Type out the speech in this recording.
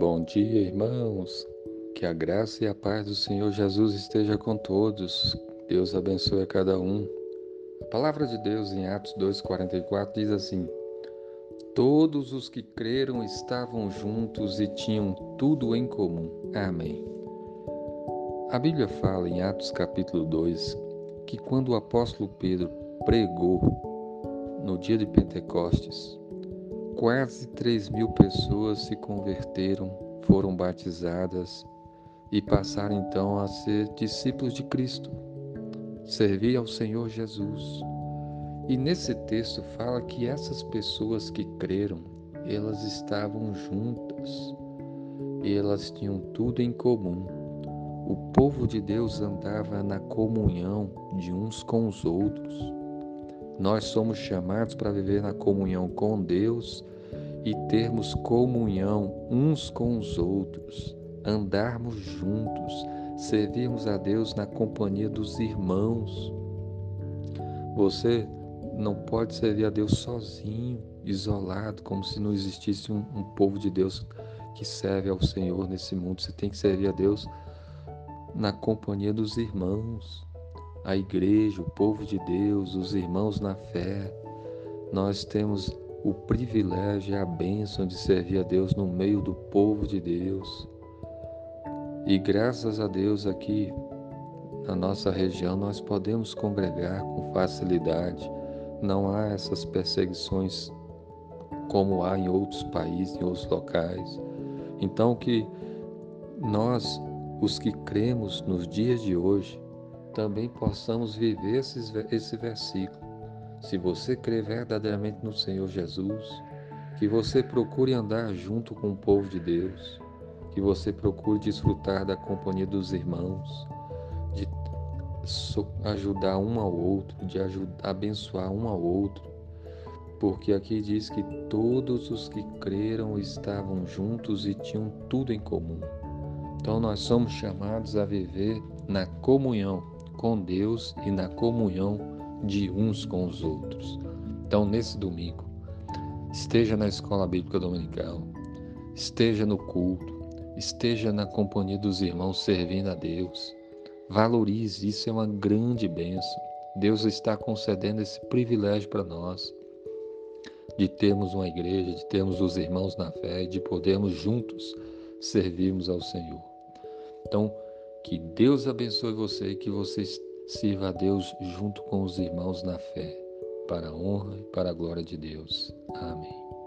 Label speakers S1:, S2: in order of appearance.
S1: Bom dia, irmãos. Que a graça e a paz do Senhor Jesus esteja com todos. Deus abençoe a cada um. A palavra de Deus em Atos 2:44 diz assim: Todos os que creram estavam juntos e tinham tudo em comum. Amém. A Bíblia fala em Atos capítulo 2 que quando o apóstolo Pedro pregou no dia de Pentecostes, quase 3 mil pessoas se converteram, foram batizadas e passaram então a ser discípulos de Cristo, servir ao Senhor Jesus. E nesse texto fala que essas pessoas que creram, elas estavam juntas e elas tinham tudo em comum. O povo de Deus andava na comunhão de uns com os outros. Nós somos chamados para viver na comunhão com Deus e termos comunhão uns com os outros, andarmos juntos, servirmos a Deus na companhia dos irmãos. Você não pode servir a Deus sozinho, isolado, como se não existisse um, um povo de Deus que serve ao Senhor nesse mundo. Você tem que servir a Deus na companhia dos irmãos a igreja, o povo de Deus, os irmãos na fé. Nós temos o privilégio e a bênção de servir a Deus no meio do povo de Deus. E graças a Deus aqui na nossa região nós podemos congregar com facilidade. Não há essas perseguições como há em outros países, em outros locais. Então que nós, os que cremos nos dias de hoje, também possamos viver esses, esse versículo. Se você crê verdadeiramente no Senhor Jesus, que você procure andar junto com o povo de Deus, que você procure desfrutar da companhia dos irmãos, de ajudar um ao outro, de ajudar, abençoar um ao outro, porque aqui diz que todos os que creram estavam juntos e tinham tudo em comum. Então nós somos chamados a viver na comunhão com Deus e na comunhão de uns com os outros. Então, nesse domingo, esteja na escola bíblica dominical, esteja no culto, esteja na companhia dos irmãos servindo a Deus. Valorize, isso é uma grande bênção. Deus está concedendo esse privilégio para nós de termos uma igreja, de termos os irmãos na fé, de podermos juntos servirmos ao Senhor. Então, que Deus abençoe você e que você sirva a Deus junto com os irmãos na fé, para a honra e para a glória de Deus. Amém.